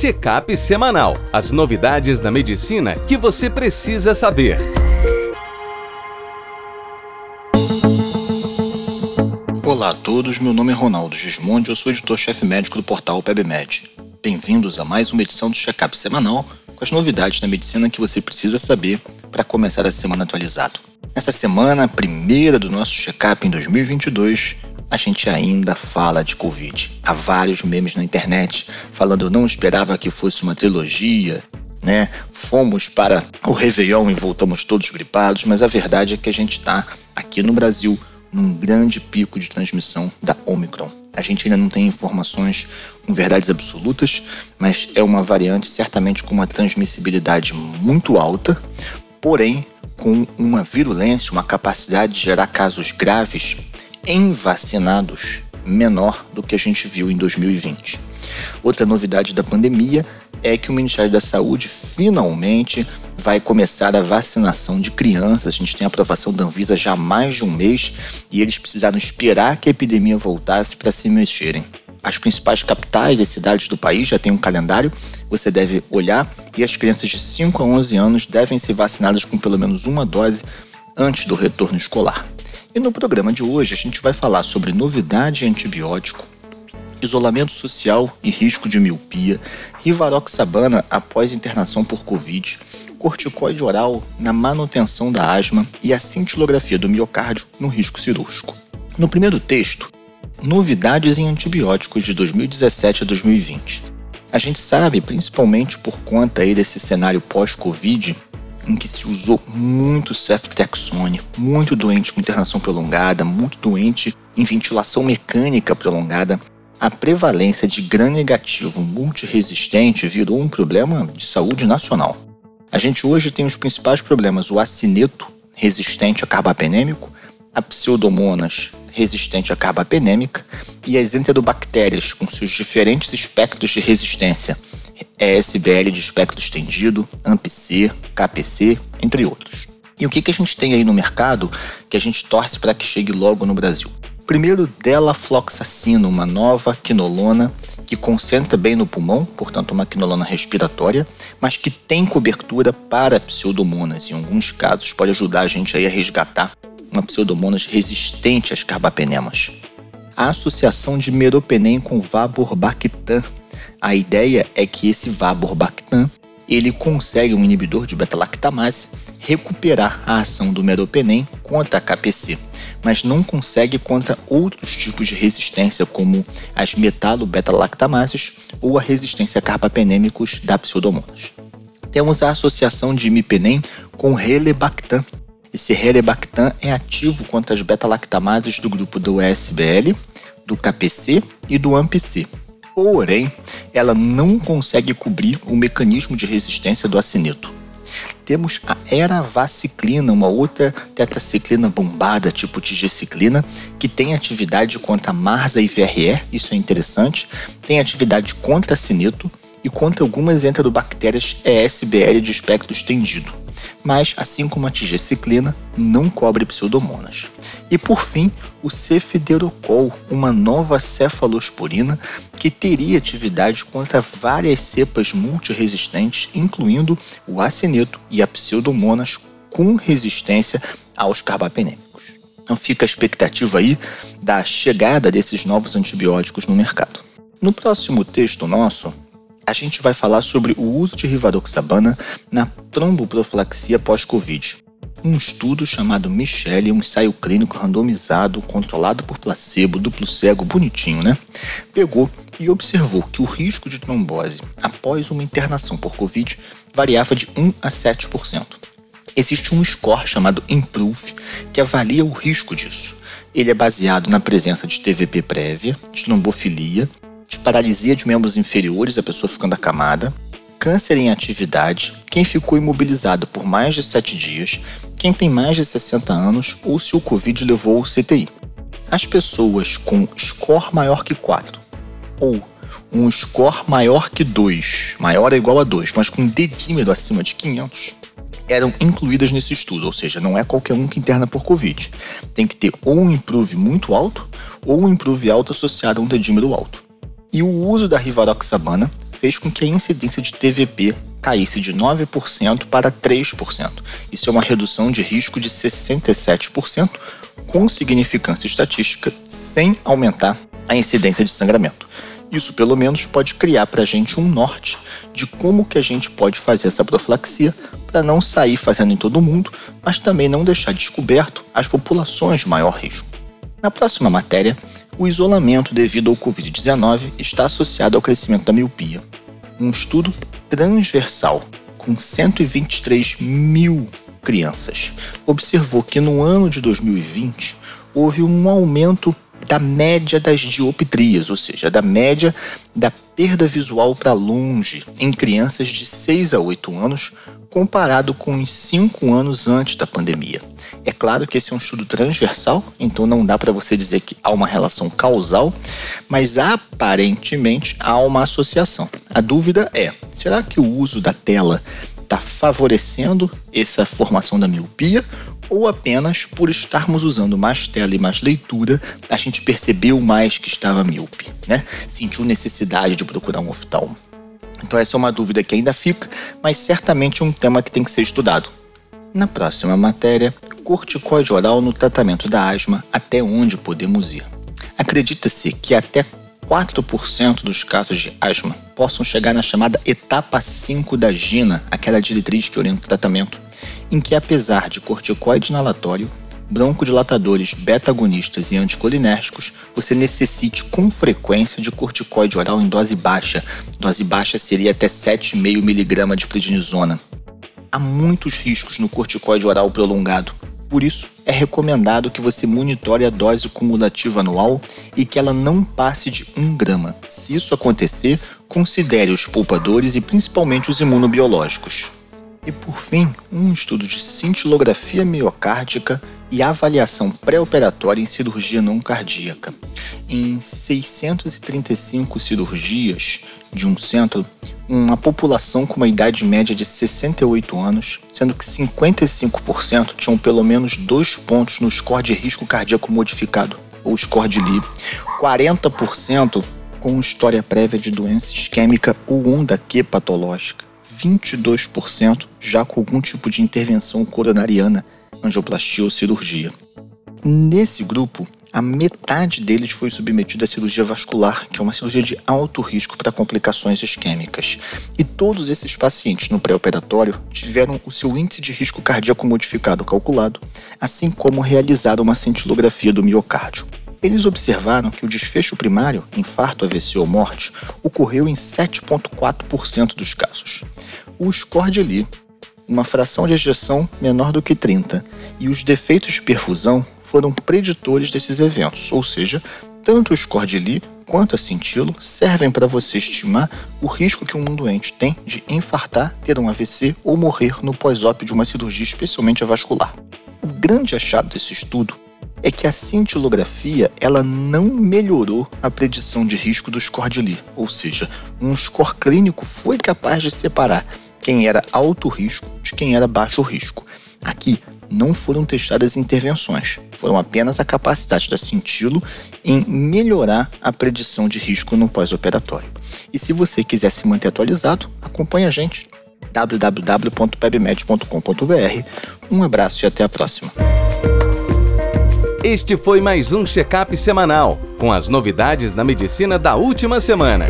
Check-up semanal. As novidades da medicina que você precisa saber. Olá a todos, meu nome é Ronaldo Gismondi, eu sou editor-chefe médico do portal PebMed. Bem-vindos a mais uma edição do Check-up semanal com as novidades da medicina que você precisa saber para começar a semana atualizado. Nessa semana, a primeira do nosso check-up em 2022, a gente ainda fala de Covid. Há vários memes na internet falando eu não esperava que fosse uma trilogia, né? Fomos para o Réveillon e voltamos todos gripados, mas a verdade é que a gente está aqui no Brasil num grande pico de transmissão da Omicron. A gente ainda não tem informações com verdades absolutas, mas é uma variante certamente com uma transmissibilidade muito alta, porém com uma virulência, uma capacidade de gerar casos graves em vacinados menor do que a gente viu em 2020. Outra novidade da pandemia é que o Ministério da Saúde finalmente vai começar a vacinação de crianças. A gente tem a aprovação da Anvisa já há mais de um mês e eles precisaram esperar que a epidemia voltasse para se mexerem. As principais capitais e cidades do país já têm um calendário, você deve olhar, e as crianças de 5 a 11 anos devem ser vacinadas com pelo menos uma dose antes do retorno escolar. E no programa de hoje a gente vai falar sobre novidade em antibiótico, isolamento social e risco de miopia, rivaroxabana após internação por Covid, corticoide oral na manutenção da asma e a cintilografia do miocárdio no risco cirúrgico. No primeiro texto, novidades em antibióticos de 2017 a 2020. A gente sabe, principalmente por conta aí desse cenário pós-Covid, em que se usou muito ceftriaxone, muito doente com internação prolongada, muito doente em ventilação mecânica prolongada, a prevalência de gram negativo multiresistente virou um problema de saúde nacional. A gente hoje tem os principais problemas: o acineto, resistente a carbapenêmico, a pseudomonas, resistente à carbapenêmica, e as enterobactérias, com seus diferentes espectros de resistência, ESBL de espectro estendido, AMP-C, KPC, entre outros. E o que, que a gente tem aí no mercado que a gente torce para que chegue logo no Brasil? Primeiro, delafloxacina, uma nova quinolona que concentra bem no pulmão, portanto uma quinolona respiratória, mas que tem cobertura para pseudomonas. Em alguns casos pode ajudar a gente a resgatar uma pseudomonas resistente às carbapenemas. A associação de meropenem com vaborbactam a ideia é que esse vaborbactam ele consegue um inibidor de beta-lactamase recuperar a ação do meropenem contra a KPC, mas não consegue contra outros tipos de resistência como as metalo-beta-lactamases ou a resistência a carbapenêmicos da pseudomonas. Temos a associação de imipenem com relebactam. Esse relebactam é ativo contra as beta-lactamases do grupo do ESBL, do KPC e do AMPC porém, ela não consegue cobrir o mecanismo de resistência do acineto. Temos a eravaciclina, uma outra tetraciclina bombada tipo tigeciclina, que tem atividade contra MARSA e VRE, isso é interessante, tem atividade contra acineto e contra algumas enterobactérias ESBL de espectro estendido mas, assim como a tigeciclina, não cobre pseudomonas. E por fim, o cefederocol, uma nova cefalosporina que teria atividade contra várias cepas multiresistentes, incluindo o acineto e a pseudomonas com resistência aos carbapenêmicos. Então fica a expectativa aí da chegada desses novos antibióticos no mercado. No próximo texto nosso, a gente vai falar sobre o uso de rivaroxabana na tromboprofilaxia pós-Covid. Um estudo chamado Michelle, um ensaio clínico randomizado, controlado por placebo, duplo cego, bonitinho, né? Pegou e observou que o risco de trombose após uma internação por Covid variava de 1 a 7%. Existe um score chamado IMPROVE que avalia o risco disso. Ele é baseado na presença de TVP prévia, de trombofilia, de paralisia de membros inferiores, a pessoa ficando acamada, câncer em atividade, quem ficou imobilizado por mais de 7 dias, quem tem mais de 60 anos ou se o Covid levou ao CTI. As pessoas com score maior que 4 ou um score maior que 2, maior ou igual a 2, mas com dedímero acima de 500, eram incluídas nesse estudo, ou seja, não é qualquer um que interna por Covid. Tem que ter ou um improve muito alto ou um improve alto associado a um dedímero alto. E o uso da rivaroxabana fez com que a incidência de TVP caísse de 9% para 3%. Isso é uma redução de risco de 67%, com significância estatística, sem aumentar a incidência de sangramento. Isso, pelo menos, pode criar para a gente um norte de como que a gente pode fazer essa profilaxia para não sair fazendo em todo mundo, mas também não deixar descoberto as populações de maior risco. Na próxima matéria, o isolamento devido ao Covid-19 está associado ao crescimento da miopia. Um estudo transversal com 123 mil crianças observou que no ano de 2020 houve um aumento da média das dioptrias, ou seja, da média da perda visual para longe em crianças de 6 a 8 anos, comparado com os 5 anos antes da pandemia. É claro que esse é um estudo transversal, então não dá para você dizer que há uma relação causal, mas aparentemente há uma associação. A dúvida é: será que o uso da tela está favorecendo essa formação da miopia ou apenas por estarmos usando mais tela e mais leitura, a gente percebeu mais que estava míope, né? Sentiu necessidade de procurar um oftalmo. Então essa é uma dúvida que ainda fica, mas certamente um tema que tem que ser estudado. Na próxima matéria, corticoide oral no tratamento da asma, até onde podemos ir? Acredita-se que até 4% dos casos de asma possam chegar na chamada etapa 5 da GINA, aquela diretriz que orienta o tratamento, em que, apesar de corticoide inalatório, broncodilatadores beta-agonistas e anticolinérgicos, você necessite com frequência de corticoide oral em dose baixa. Dose baixa seria até 7,5 mg de prednisona. Há muitos riscos no corticoide oral prolongado. Por isso, é recomendado que você monitore a dose cumulativa anual e que ela não passe de 1 grama. Se isso acontecer, considere os poupadores e principalmente os imunobiológicos. E por fim, um estudo de cintilografia miocárdica e avaliação pré-operatória em cirurgia não cardíaca. Em 635 cirurgias de um centro, uma população com uma idade média de 68 anos, sendo que 55% tinham pelo menos dois pontos no score de risco cardíaco modificado, ou score de Lee, 40% com história prévia de doença isquêmica ou onda Q patológica, 22% já com algum tipo de intervenção coronariana, angioplastia ou cirurgia. Nesse grupo, a metade deles foi submetida à cirurgia vascular, que é uma cirurgia de alto risco para complicações isquêmicas. E todos esses pacientes no pré-operatório tiveram o seu índice de risco cardíaco modificado calculado, assim como realizaram uma cintilografia do miocárdio. Eles observaram que o desfecho primário, infarto, AVC ou morte, ocorreu em 7,4% dos casos. O score de Lee, uma fração de ejeção menor do que 30, e os defeitos de perfusão foram preditores desses eventos, ou seja, tanto o Lee quanto a cintilo servem para você estimar o risco que um doente tem de infartar, ter um AVC ou morrer no pós-op de uma cirurgia, especialmente a vascular. O grande achado desse estudo é que a cintilografia ela não melhorou a predição de risco do score de Lee, ou seja, um score clínico foi capaz de separar quem era alto risco de quem era baixo risco. Aqui não foram testadas intervenções, foram apenas a capacidade da cintilo em melhorar a predição de risco no pós-operatório. E se você quiser se manter atualizado, acompanhe a gente www.pebmed.com.br. Um abraço e até a próxima. Este foi mais um check-up semanal com as novidades da medicina da última semana.